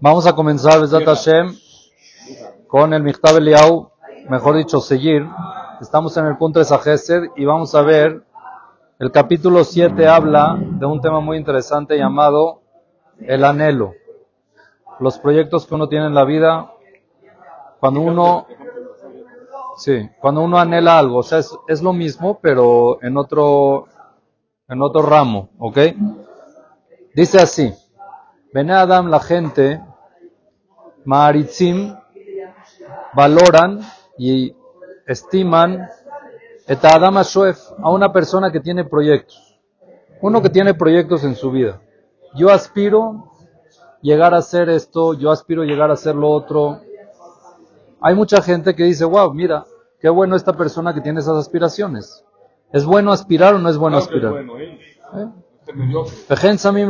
Vamos a comenzar, Besat Hashem, con el Michtav Eliau, mejor dicho, seguir. Estamos en el punto de Sajesed y vamos a ver, el capítulo 7 habla de un tema muy interesante llamado el anhelo. Los proyectos que uno tiene en la vida, cuando uno, sí, cuando uno anhela algo, o sea, es, es lo mismo, pero en otro, en otro ramo, ¿ok? Dice así. Bene Adam, la gente, Maaritzim, valoran y estiman et Adam a una persona que tiene proyectos. Uno que tiene proyectos en su vida. Yo aspiro llegar a hacer esto, yo aspiro llegar a hacer lo otro. Hay mucha gente que dice, wow, mira, qué bueno esta persona que tiene esas aspiraciones. ¿Es bueno aspirar o no es bueno aspirar? ¿Eh?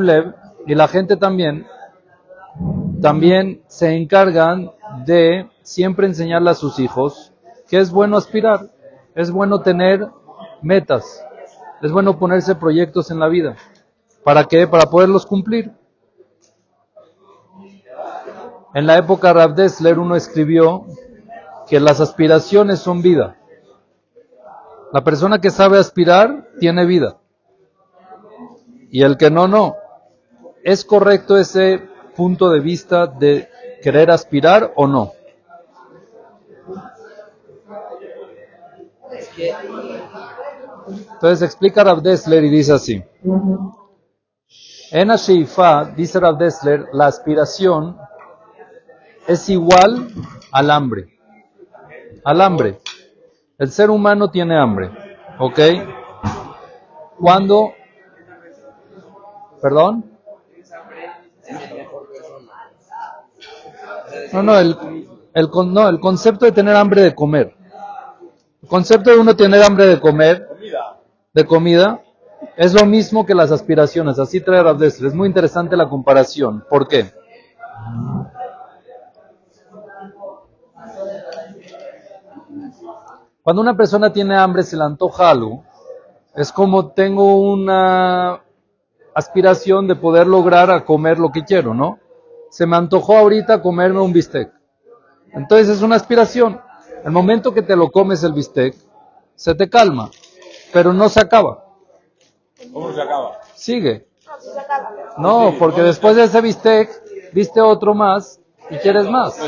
Lev, y la gente también, también se encargan de siempre enseñarle a sus hijos que es bueno aspirar, es bueno tener metas, es bueno ponerse proyectos en la vida. ¿Para qué? Para poderlos cumplir. En la época de Dessler uno escribió que las aspiraciones son vida. La persona que sabe aspirar tiene vida. Y el que no, no. ¿Es correcto ese punto de vista de querer aspirar o no? Entonces explica Rav Dessler y dice así. En Asheifa, dice Rav Dessler, la aspiración es igual al hambre. Al hambre. El ser humano tiene hambre. ¿Ok? Cuando... ¿Perdón? No, no, el, el, no, el concepto de tener hambre de comer. El concepto de uno tener hambre de comer, de comida, es lo mismo que las aspiraciones. Así trae Rabdestre. Es muy interesante la comparación. ¿Por qué? Cuando una persona tiene hambre, se le antoja algo, es como tengo una aspiración de poder lograr a comer lo que quiero, ¿no? Se me antojó ahorita comerme un bistec. Entonces es una aspiración. El momento que te lo comes el bistec, se te calma, pero no se acaba. ¿Cómo se acaba? Sigue. No, porque después de ese bistec, viste otro más y quieres más.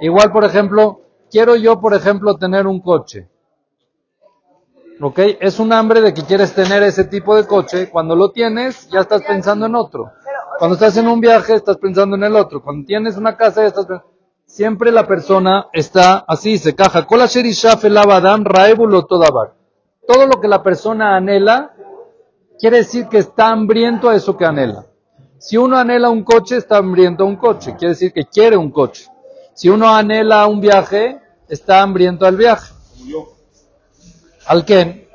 Igual, por ejemplo, quiero yo, por ejemplo, tener un coche. ¿Ok? Es un hambre de que quieres tener ese tipo de coche. Cuando lo tienes, ya estás pensando en otro. Cuando estás en un viaje, estás pensando en el otro. Cuando tienes una casa, estás pensando... Siempre la persona está así, se caja. Todo lo que la persona anhela, quiere decir que está hambriento a eso que anhela. Si uno anhela un coche, está hambriento a un coche. Quiere decir que quiere un coche. Si uno anhela un viaje, está hambriento al viaje. Al Ken,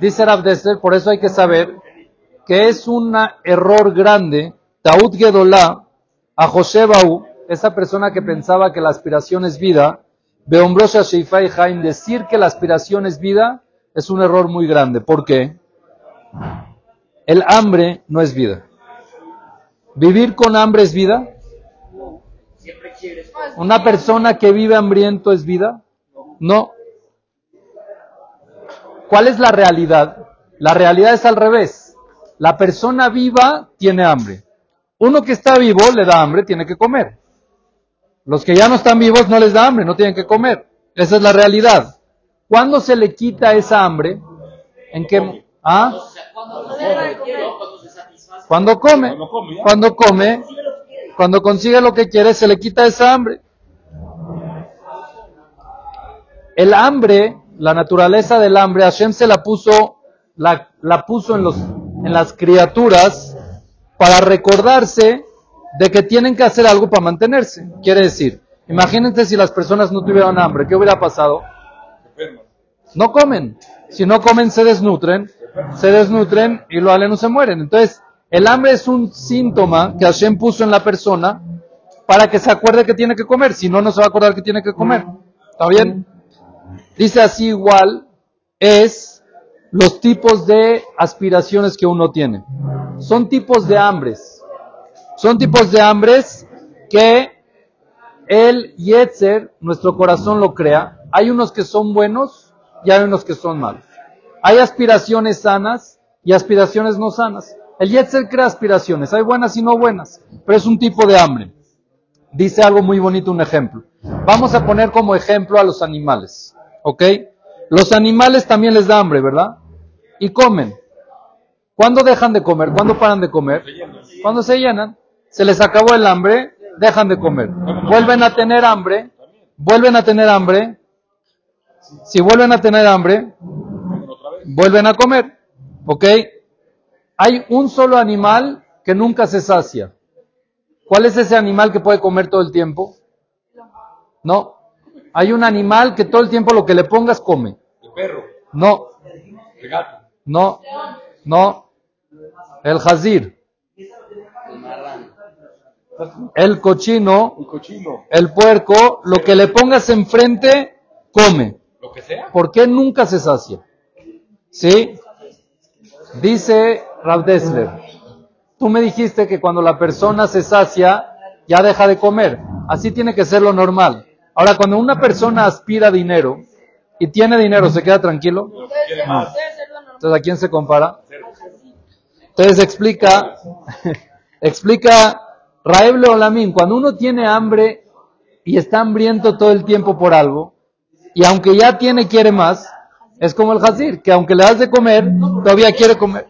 dice Rabdeser, por eso hay que saber que es un error grande Taud Gedolá, a José Baú, esa persona que pensaba que la aspiración es vida, Beombrosa Sheifai Haim, decir que la aspiración es vida es un error muy grande. ¿Por qué? El hambre no es vida. ¿Vivir con hambre es vida? ¿Una persona que vive hambriento es vida? No. ¿Cuál es la realidad? La realidad es al revés. La persona viva tiene hambre. Uno que está vivo le da hambre, tiene que comer. Los que ya no están vivos no les da hambre, no tienen que comer. Esa es la realidad. ¿Cuándo se le quita esa hambre? ¿En qué? ¿Ah? Cuando come. Cuando come. Cuando consigue lo que quiere, se le quita esa hambre. El hambre, la naturaleza del hambre, Hashem se la puso, la, la puso en, los, en las criaturas para recordarse de que tienen que hacer algo para mantenerse. Quiere decir, imagínense si las personas no tuvieran hambre, ¿qué hubiera pasado? No comen. Si no comen, se desnutren, se desnutren y lo no se mueren. Entonces, el hambre es un síntoma que Hashem puso en la persona para que se acuerde que tiene que comer. Si no, no se va a acordar que tiene que comer. ¿Está bien? Dice así igual, es los tipos de aspiraciones que uno tiene son tipos de hambres. Son tipos de hambres que el Yetzer, nuestro corazón lo crea. Hay unos que son buenos y hay unos que son malos. Hay aspiraciones sanas y aspiraciones no sanas. El Yetzer crea aspiraciones, hay buenas y no buenas, pero es un tipo de hambre. Dice algo muy bonito, un ejemplo. Vamos a poner como ejemplo a los animales, ¿ok? Los animales también les da hambre, ¿verdad? Y comen. ¿Cuándo dejan de comer? ¿Cuándo paran de comer? Cuando se llenan. Se les acabó el hambre, dejan de comer. Vuelven a tener hambre, vuelven a tener hambre. Si vuelven a tener hambre, vuelven a comer. ¿Ok? Hay un solo animal que nunca se sacia. ¿Cuál es ese animal que puede comer todo el tiempo? No. Hay un animal que todo el tiempo lo que le pongas come. El perro, No, el gato. No, no. El jazir. El cochino, Un cochino. el puerco, lo que le pongas enfrente, come. Lo que sea. ¿Por qué nunca se sacia? ¿Sí? Dice Rav Dessler, tú me dijiste que cuando la persona se sacia, ya deja de comer. Así tiene que ser lo normal. Ahora, cuando una persona aspira dinero y tiene dinero, ¿se queda tranquilo? Entonces, ¿a quién se compara? Entonces explica, explica Raeb Leolamín, cuando uno tiene hambre y está hambriento todo el tiempo por algo, y aunque ya tiene, quiere más, es como el Hazir, que aunque le das de comer, todavía quiere comer.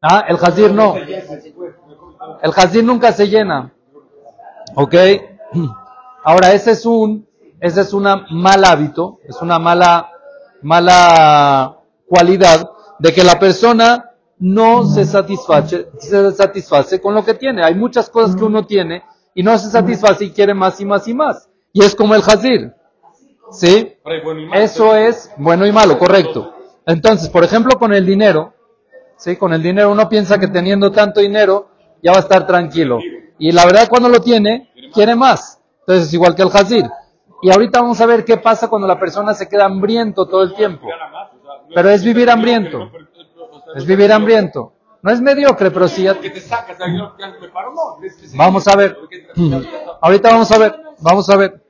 Ah, el Hazir no. El Hazir nunca se llena. ¿Ok? Ahora, ese es un, ese es un mal hábito, es una mala, mala cualidad de que la persona no se satisface, se satisface con lo que tiene. Hay muchas cosas que uno tiene y no se satisface y quiere más y más y más. Y es como el Hazir. ¿Sí? Eso es bueno y malo, correcto. Entonces, por ejemplo, con el dinero, ¿sí? Con el dinero uno piensa que teniendo tanto dinero ya va a estar tranquilo. Y la verdad cuando lo tiene, quiere más. Entonces es igual que el Hazir. Y ahorita vamos a ver qué pasa cuando la persona se queda hambriento todo el tiempo. Pero es vivir hambriento. Es vivir hambriento. No es mediocre, pero sí ya... Vamos a ver. Ahorita vamos a ver. Vamos a ver.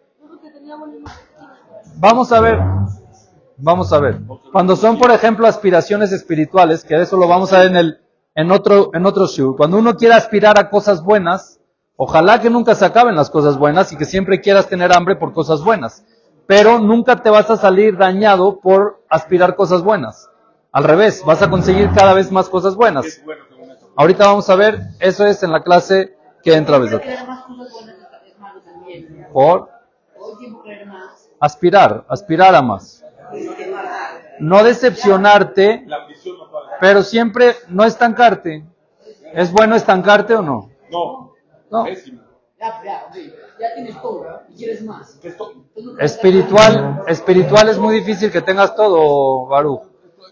Vamos a ver. Vamos a ver. Cuando son, por ejemplo, aspiraciones espirituales, que eso lo vamos a ver en el, en otro, en otro shiur. Cuando uno quiere aspirar a cosas buenas, ojalá que nunca se acaben las cosas buenas y que siempre quieras tener hambre por cosas buenas. Pero nunca te vas a salir dañado por aspirar cosas buenas. Al revés, vas a conseguir cada vez más cosas buenas. Ahorita vamos a ver, eso es en la clase que entra también. Por aspirar, aspirar a más. No decepcionarte, pero siempre no estancarte. ¿Es bueno estancarte o no? No. No. Pésimo. Ya, ya, ok. Ya tienes todo y quieres más. Esto, Espiritual, espiritual es muy difícil que tengas todo, Baruch.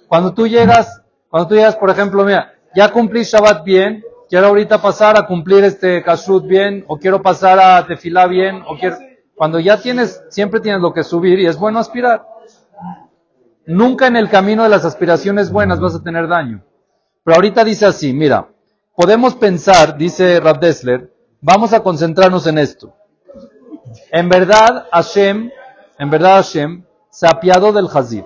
Cuando tú llegas, cuando tú llegas, por ejemplo, mira, ya cumplí Shabbat bien, quiero ahorita pasar a cumplir este Kashrut bien, o quiero pasar a Tefilá bien, o quiero, cuando ya tienes, siempre tienes lo que subir y es bueno aspirar. Nunca en el camino de las aspiraciones buenas vas a tener daño. Pero ahorita dice así, mira, podemos pensar, dice Rav Dessler, vamos a concentrarnos en esto. En verdad, Hashem, en verdad Hashem, se apiadó del Hazir.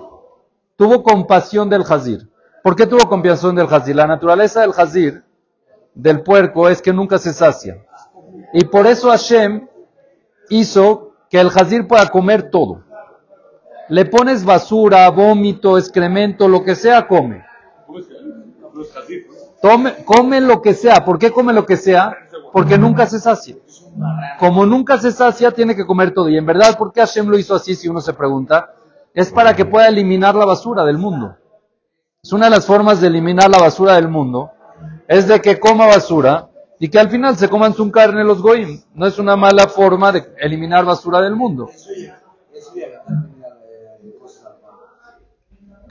Tuvo compasión del Hazir. ¿Por qué tuvo compasión del Hazir? La naturaleza del Hazir, del puerco, es que nunca se sacia. Y por eso Hashem hizo que el Hazir pueda comer todo. Le pones basura, vómito, excremento, lo que sea, come. Tome- come lo que sea. ¿Por qué come lo que sea? Porque nunca se sacia. Como nunca se sacia, tiene que comer todo. Y en verdad, ¿por qué Hashem lo hizo así? Si uno se pregunta, es para que pueda eliminar la basura del mundo. Es una de las formas de eliminar la basura del mundo, es de que coma basura y que al final se coman su carne los goyim. No es una mala forma de eliminar basura del mundo.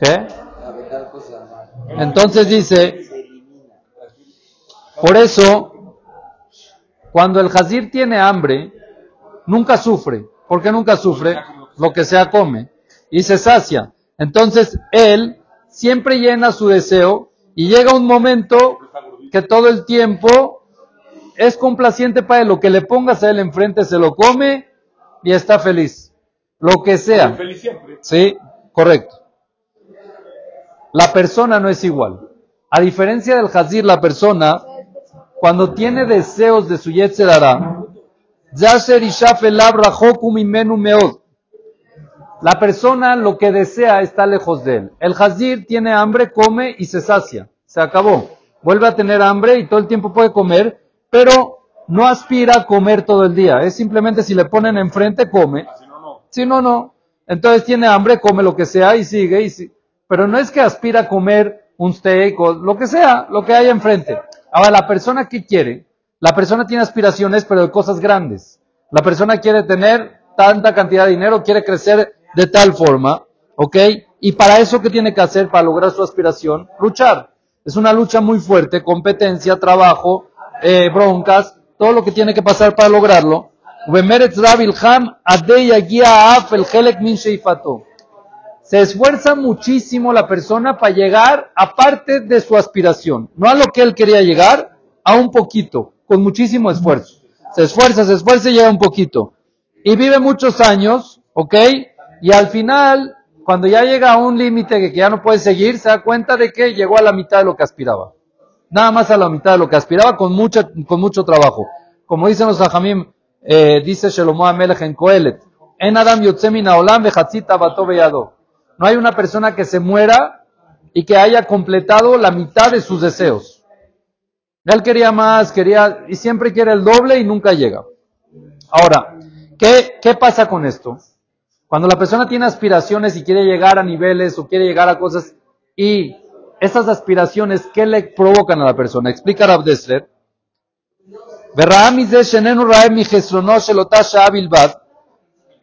¿Qué? Entonces dice, por eso, cuando el Hazir tiene hambre, nunca sufre. ¿Por qué nunca sufre? Lo que sea come. Y se sacia. Entonces, él siempre llena su deseo y llega un momento que todo el tiempo es complaciente para él. Lo que le pongas a él enfrente se lo come y está feliz. Lo que sea. Feliz siempre. Sí, correcto. La persona no es igual. A diferencia del Hazir, la persona, cuando tiene deseos de su Yetzerara. La persona lo que desea está lejos de él. El Hazir tiene hambre, come y se sacia. Se acabó. Vuelve a tener hambre y todo el tiempo puede comer, pero no aspira a comer todo el día. Es simplemente si le ponen enfrente, come. Si no, no. Si no, no. Entonces tiene hambre, come lo que sea y sigue. Y si- Pero no es que aspira a comer un steak o lo que sea, lo que haya enfrente. Ahora, la persona que quiere, la persona tiene aspiraciones, pero de cosas grandes. La persona quiere tener tanta cantidad de dinero, quiere crecer de tal forma, ¿ok? Y para eso, ¿qué tiene que hacer para lograr su aspiración? Luchar. Es una lucha muy fuerte, competencia, trabajo, eh, broncas, todo lo que tiene que pasar para lograrlo. Se esfuerza muchísimo la persona para llegar a parte de su aspiración. No a lo que él quería llegar, a un poquito, con muchísimo esfuerzo. Se esfuerza, se esfuerza y llega un poquito. Y vive muchos años, ¿ok? Y al final, cuando ya llega a un límite que ya no puede seguir, se da cuenta de que llegó a la mitad de lo que aspiraba. Nada más a la mitad de lo que aspiraba con, mucha, con mucho trabajo. Como dicen los Ajamim, eh, dice Shelomo Amelech en En Adam Yotzemina Olam Vechatzita Bato Beyado. No hay una persona que se muera y que haya completado la mitad de sus deseos. Él quería más, quería, y siempre quiere el doble y nunca llega. Ahora, ¿qué, qué pasa con esto? Cuando la persona tiene aspiraciones y quiere llegar a niveles o quiere llegar a cosas y esas aspiraciones, ¿qué le provocan a la persona? Explica Rav Dessler.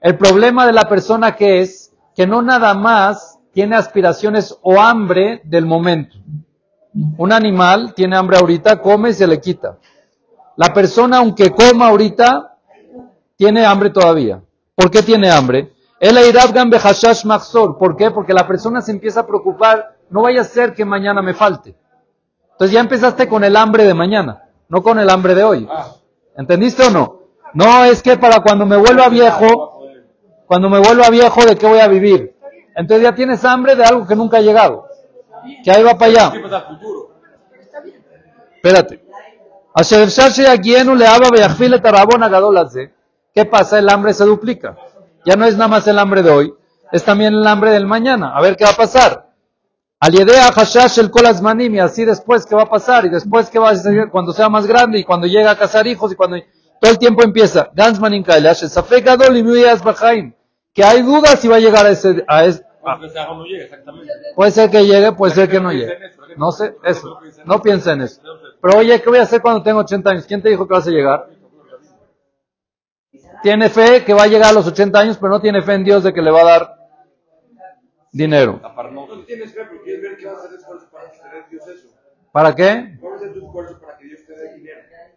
El problema de la persona que es que no nada más tiene aspiraciones o hambre del momento. Un animal tiene hambre ahorita, come y se le quita. La persona, aunque coma ahorita, tiene hambre todavía. ¿Por qué tiene hambre? El. ¿Por qué? Porque la persona se empieza a preocupar, no vaya a ser que mañana me falte. Entonces ya empezaste con el hambre de mañana, no con el hambre de hoy. ¿Entendiste o no? No es que para cuando me vuelva viejo, cuando me vuelva viejo, ¿de qué voy a vivir? Entonces ya tienes hambre de algo que nunca ha llegado. Que ahí va para allá. Futuro. Espérate. ¿Qué pasa? El hambre se duplica. Ya no es nada más el hambre de hoy, es también el hambre del mañana. A ver qué va a pasar. Y así después qué va a pasar, y después qué va a ser cuando sea más grande, y cuando llega a casar hijos, y cuando todo el tiempo empieza. Gansmanin kailash, el safek gadol y. Que hay dudas si va a llegar a ese, a ese, llega, exactamente. Puede ser que llegue, puede ser que no llegue. No sé, eso. No piensa en eso. Pero oye, ¿qué voy a hacer cuando tengo 80 años? ¿Quién te dijo que vas a llegar? Tiene fe que va a llegar a los 80 años, pero no tiene fe en Dios de que le va a dar dinero. Aparnoso. No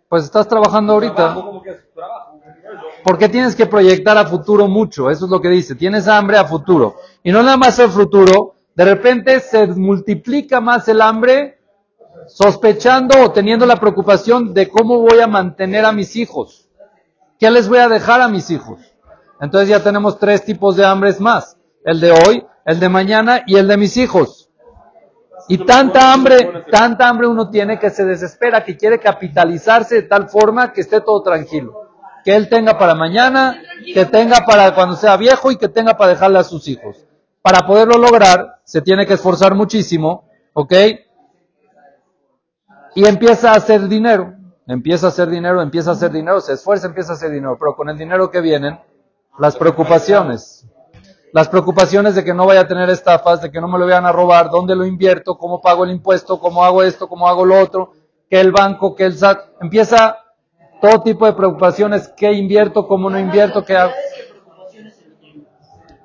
Pues estás trabajando ahorita. Trabajo como que es trabajo. Eso. ¿Por qué tienes que proyectar a futuro mucho? Eso es lo que dice. Tienes hambre a futuro. Y no nada más el futuro. De repente se multiplica más el hambre sospechando o teniendo la preocupación de cómo voy a mantener a mis hijos. ¿Qué les voy a dejar a mis hijos? Entonces ya tenemos tres tipos de hambres más. El de hoy, el de mañana y el de mis hijos. Y tanta hambre, tanta hambre uno tiene que se desespera, que quiere capitalizarse de tal forma que esté todo tranquilo. Que él tenga para mañana, que tenga para cuando sea viejo y que tenga para dejarle a sus hijos. Para poderlo lograr, se tiene que esforzar muchísimo, ¿ok? Y empieza a hacer dinero, empieza a hacer dinero, empieza a hacer dinero, se esfuerza, empieza a hacer dinero, pero con el dinero que vienen, las preocupaciones. Las preocupaciones de que no vaya a tener estafas, de que no me lo vayan a robar, dónde lo invierto, cómo pago el impuesto, cómo hago esto, cómo hago lo otro, que el banco, que el SAT, empieza todo tipo de preocupaciones, qué invierto, cómo no invierto, qué hago.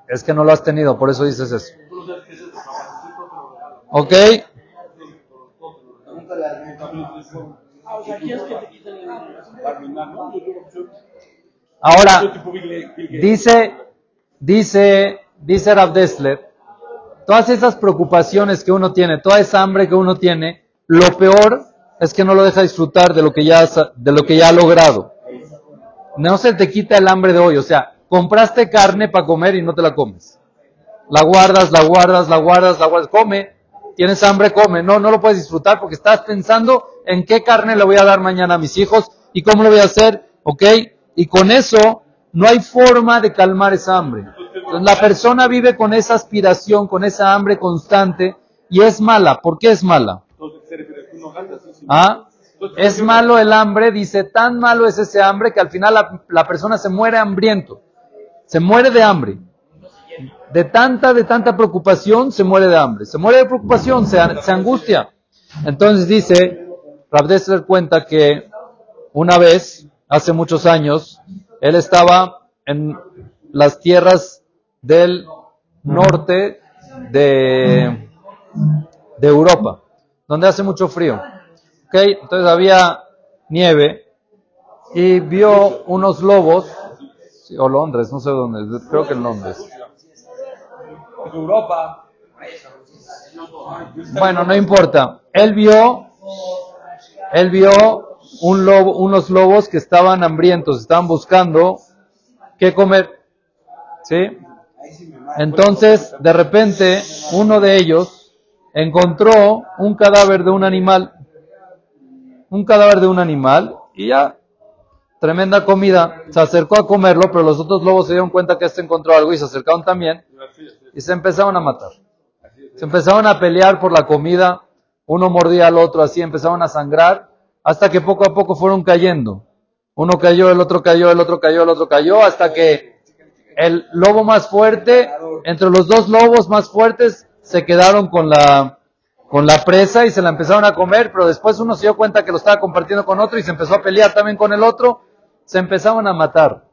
Es que no lo has tenido, por eso dices eso. ¿Ok? Ah, Ahora, dice, dice, dice Rav Dessler, todas esas preocupaciones que uno tiene, toda esa hambre que uno tiene, lo peor es que no lo deja disfrutar de lo que ya, de lo que ya ha logrado. No se te quita el hambre de hoy. O sea, compraste carne para comer y no te la comes. La guardas, la guardas, la guardas, la guardas. Come. Tienes hambre, come. No, no lo puedes disfrutar porque estás pensando en qué carne le voy a dar mañana a mis hijos y cómo lo voy a hacer. ¿Ok? Y con eso no hay forma de calmar esa hambre. Entonces, la persona vive con esa aspiración, con esa hambre constante y es mala. ¿Por qué es mala? ¿Ah? Es malo el hambre, dice, tan malo es ese hambre que al final la, la persona se muere hambriento, se muere de hambre. De tanta, de tanta preocupación se muere de hambre, se muere de preocupación, se, se angustia. Entonces dice, Rav Dessler cuenta que una vez, hace muchos años, él estaba en las tierras del norte de, de Europa, donde hace mucho frío. ¿ok? Entonces había nieve y vio unos lobos, sí, o Londres, no sé dónde, creo que en Londres. Europa. Bueno, no importa. Él vio, él vio un lobo, unos lobos que estaban hambrientos, estaban buscando qué comer. ¿Sí? Entonces, de repente, uno de ellos encontró un cadáver de un animal. Un cadáver de un animal y ya, tremenda comida. Se acercó a comerlo, pero los otros lobos se dieron cuenta que este encontró algo y se acercaron también y se empezaron a matar. Se empezaron a pelear por la comida, uno mordía al otro así, empezaron a sangrar, hasta que poco a poco fueron cayendo. Uno cayó, el otro cayó, el otro cayó, el otro cayó, hasta que el lobo más fuerte, entre los dos lobos más fuertes, se quedaron con la, con la presa y se la empezaron a comer, pero después uno se dio cuenta que lo estaba compartiendo con otro y se empezó a pelear también con el otro, se empezaron a matar,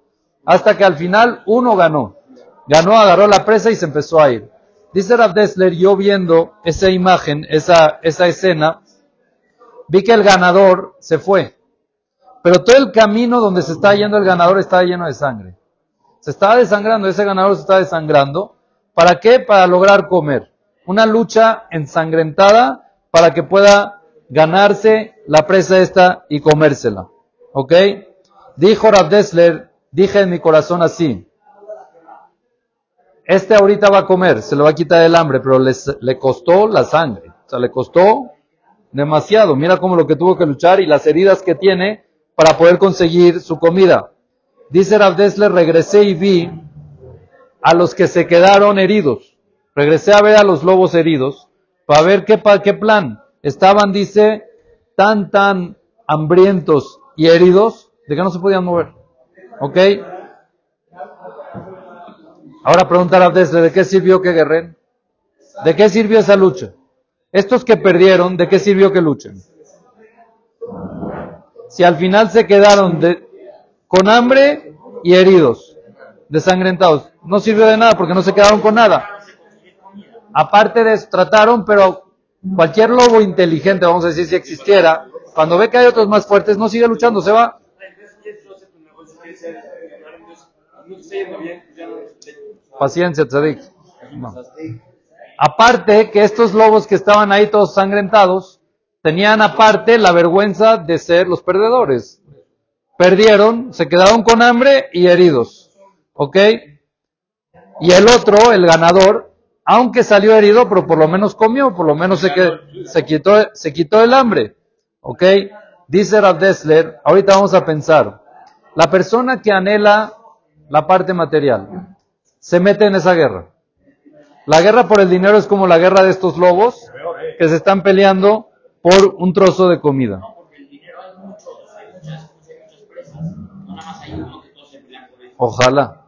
hasta que al final uno ganó. Ganó, agarró la presa y se empezó a ir. Dice Rav Dessler, yo viendo esa imagen, esa, esa escena, vi que el ganador se fue. Pero todo el camino donde se está yendo el ganador está lleno de sangre. Se estaba desangrando, ese ganador se está desangrando. ¿Para qué? Para lograr comer. Una lucha ensangrentada para que pueda ganarse la presa esta y comérsela. ¿Ok? Dijo Rav Dessler, dije en mi corazón así, este ahorita va a comer, se le va a quitar el hambre, pero le costó la sangre. O sea, le costó demasiado. Mira cómo lo que tuvo que luchar y las heridas que tiene para poder conseguir su comida. Dice Rav Dessler, regresé y vi a los que se quedaron heridos. Regresé a ver a los lobos heridos para ver qué, qué plan. Estaban, dice, tan, tan hambrientos y heridos de que no se podían mover. ¿Ok? Ahora pregunta Rav ¿de qué sirvió que guerren? ¿De qué sirvió esa lucha? Estos que perdieron, ¿de qué sirvió que luchen? Si al final se quedaron de- con hambre y heridos, desangrentados, no sirvió de nada porque no se quedaron con nada. Aparte de eso, trataron, pero cualquier lobo inteligente, vamos a decir si existiera, cuando ve que hay otros más fuertes, no sigue luchando, se va. Paciencia, tzadik. Aparte que estos lobos que estaban ahí todos sangrentados, tenían aparte la vergüenza de ser los perdedores. Perdieron, se quedaron con hambre y heridos. ¿Ok? Y el otro, el ganador, aunque salió herido, pero por lo menos comió, por lo menos se, se, quitó, se quitó el hambre. ¿Ok? Dice Rav Dessler, ahorita vamos a pensar, la persona que anhela la parte material, se mete en esa guerra. La guerra por el dinero es como la guerra de estos lobos que se están peleando por un trozo de comida. Ojalá.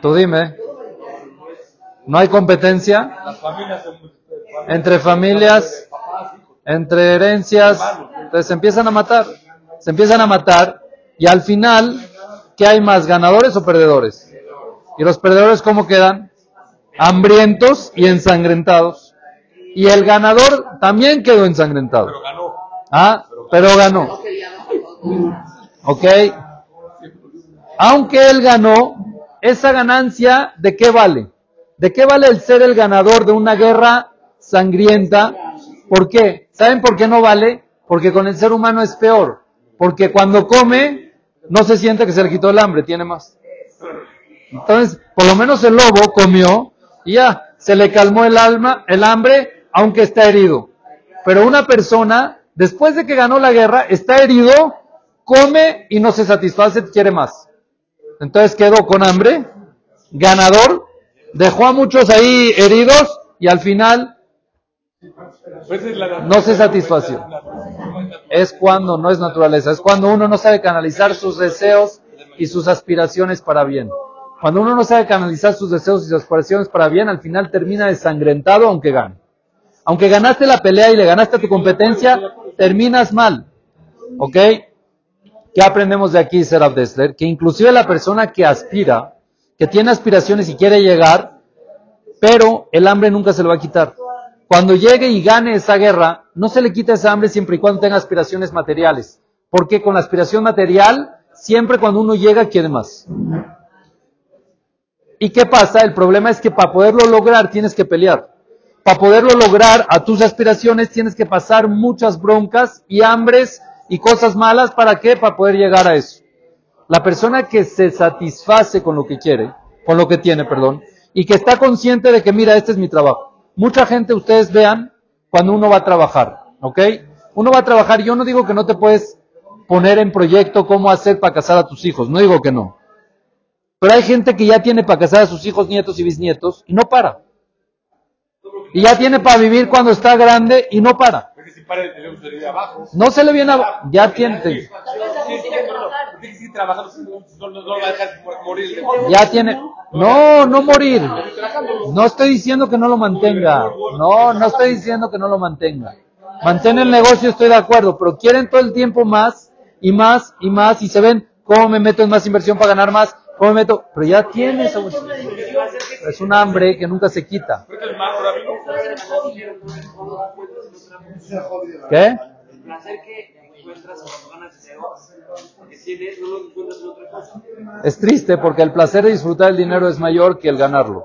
Tú dime. ¿No hay competencia entre familias, entre herencias? Entonces se empiezan a matar. Se empiezan a matar y al final, ¿qué hay más? ¿Ganadores o perdedores? ¿Y los perdedores cómo quedan? Hambrientos y ensangrentados. Y el ganador también quedó ensangrentado. Pero ganó. Ah, pero ganó. ¿Ok? Aunque él ganó, esa ganancia, ¿de qué vale? ¿De qué vale el ser el ganador de una guerra sangrienta? ¿Por qué? ¿Saben por qué no vale? Porque con el ser humano es peor. Porque cuando come, no se siente que se le quitó el hambre, tiene más. Entonces, por lo menos el lobo comió y ya, se le calmó el alma, el hambre, aunque está herido. Pero una persona, después de que ganó la guerra, está herido, come y no se satisface, quiere más. Entonces quedó con hambre, ganador, dejó a muchos ahí heridos y al final no se satisfació. Es cuando no es naturaleza, es cuando uno no sabe canalizar sus deseos y sus aspiraciones para bien. Cuando uno no sabe canalizar sus deseos y sus aspiraciones para bien, al final termina desangrentado aunque gane. Aunque ganaste la pelea y le ganaste a tu competencia, terminas mal. ¿Ok? ¿Qué aprendemos de aquí, Serap Dessler? Que inclusive la persona que aspira, que tiene aspiraciones y quiere llegar, pero el hambre nunca se lo va a quitar. Cuando llegue y gane esa guerra, no se le quita esa hambre siempre y cuando tenga aspiraciones materiales. Porque con la aspiración material, siempre cuando uno llega quiere más. ¿Y qué pasa? El problema es que para poderlo lograr tienes que pelear. Para poderlo lograr a tus aspiraciones tienes que pasar muchas broncas y hambres y cosas malas. ¿Para qué? Para poder llegar a eso. La persona que se satisface con lo que quiere, con lo que tiene, perdón, y que está consciente de que, mira, este es mi trabajo. Mucha gente, ustedes vean, cuando uno va a trabajar, ¿ok? Uno va a trabajar, yo no digo que no te puedes poner en proyecto cómo hacer para casar a tus hijos, no digo que no. Pero hay gente que ya tiene para casar a sus hijos, nietos y bisnietos y no para. Y ya tiene para vivir cuando está grande y no para. Se le viene abajo. No se le viene a... Ya tiene... Ya tiene... No, no morir. No estoy diciendo que no lo mantenga. No, no estoy diciendo que no lo mantenga. Mantén el negocio, estoy de acuerdo, pero quieren todo el tiempo más y más y más y se ven cómo me meto en más inversión para ganar más, cómo me meto, pero ya tiene esa Es un hambre que nunca se quita. ¿Qué? El placer que encuentras cuando ganas dinero, que tienes, no lo encuentras en otra cosa. Es triste porque el placer de disfrutar el dinero es mayor que el ganarlo.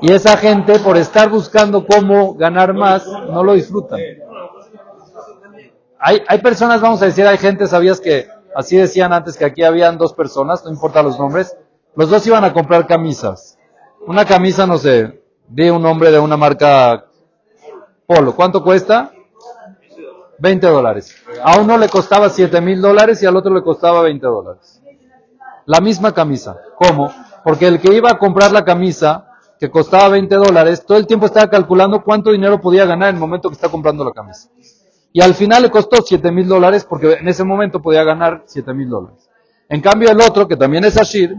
Y esa gente, por estar buscando cómo ganar más, no lo disfrutan. Hay, hay personas, vamos a decir, hay gente, ¿sabías que así decían antes que aquí habían dos personas, no importa los nombres, los dos iban a comprar camisas. Una camisa, no sé, de un nombre de una marca Polo. ¿Cuánto cuesta? 20 dólares. A uno le costaba 7 mil dólares y al otro le costaba 20 dólares. La misma camisa. ¿Cómo? Porque el que iba a comprar la camisa, que costaba 20 dólares, todo el tiempo estaba calculando cuánto dinero podía ganar en el momento que está comprando la camisa. Y al final le costó 7 mil dólares porque en ese momento podía ganar 7 mil dólares. En cambio el otro, que también es Ashir,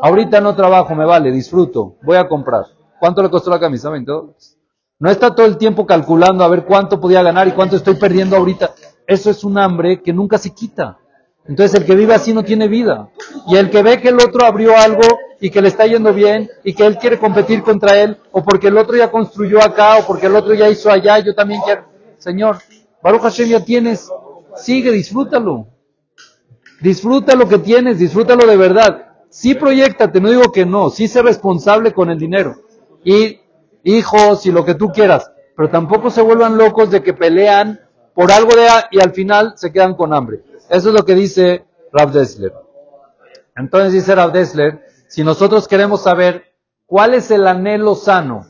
ahorita no trabajo, me vale, disfruto, voy a comprar. ¿Cuánto le costó la camisa? 20 dólares. No está todo el tiempo calculando a ver cuánto podía ganar y cuánto estoy perdiendo ahorita. Eso es un hambre que nunca se quita. Entonces el que vive así no tiene vida. Y el que ve que el otro abrió algo y que le está yendo bien y que él quiere competir contra él, o porque el otro ya construyó acá, o porque el otro ya hizo allá, yo también quiero. Señor, Baruch Hashem ya tienes, sigue, disfrútalo. Disfruta lo que tienes, disfrútalo de verdad. Sí proyectate, no digo que no, sí sé responsable con el dinero. Y hijos y lo que tú quieras, pero tampoco se vuelvan locos de que pelean por algo de y al final se quedan con hambre. Eso es lo que dice Rav Dessler. Entonces dice Rav Dessler, si nosotros queremos saber cuál es el anhelo sano,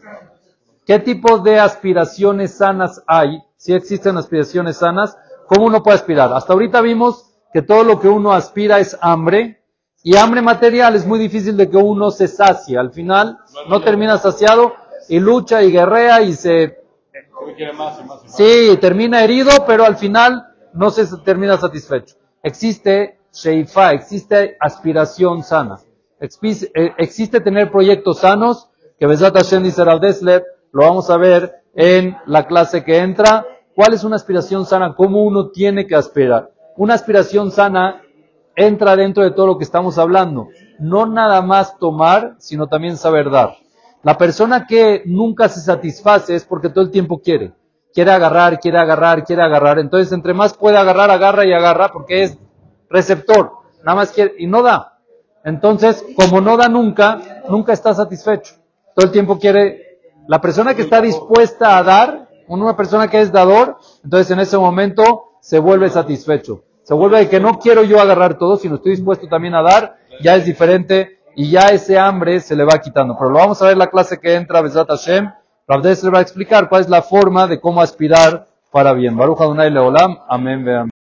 qué tipo de aspiraciones sanas hay, si existen aspiraciones sanas, ¿cómo uno puede aspirar? Hasta ahorita vimos que todo lo que uno aspira es hambre, y hambre material es muy difícil de que uno se sacie. Al final no termina saciado y lucha y guerrea y se... Sí, termina herido, pero al final no se termina satisfecho. Existe Sheifa, existe aspiración sana. Existe, eh, existe tener proyectos sanos, que Besat Hashem dice Rav Dessler, lo vamos a ver en la clase que entra. ¿Cuál es una aspiración sana? ¿Cómo uno tiene que aspirar? Una aspiración sana entra dentro de todo lo que estamos hablando. No nada más tomar, sino también saber dar. La persona que nunca se satisface es porque todo el tiempo quiere. Quiere agarrar, quiere agarrar, quiere agarrar. Entonces, entre más puede agarrar, agarra y agarra porque es receptor. Nada más quiere y no da. Entonces, como no da nunca, nunca está satisfecho. Todo el tiempo quiere. La persona que está dispuesta a dar, Una persona que es dador, entonces en ese momento se vuelve satisfecho. Se vuelve de que no quiero yo agarrar todo, sino estoy dispuesto también a dar, ya es diferente y ya ese hambre se le va quitando. Pero lo vamos a ver en la clase que entra, Besat Hashem. Rav Dessler va a explicar cuál es la forma de cómo aspirar para bien. Baruch Adonai Leolam. Amén.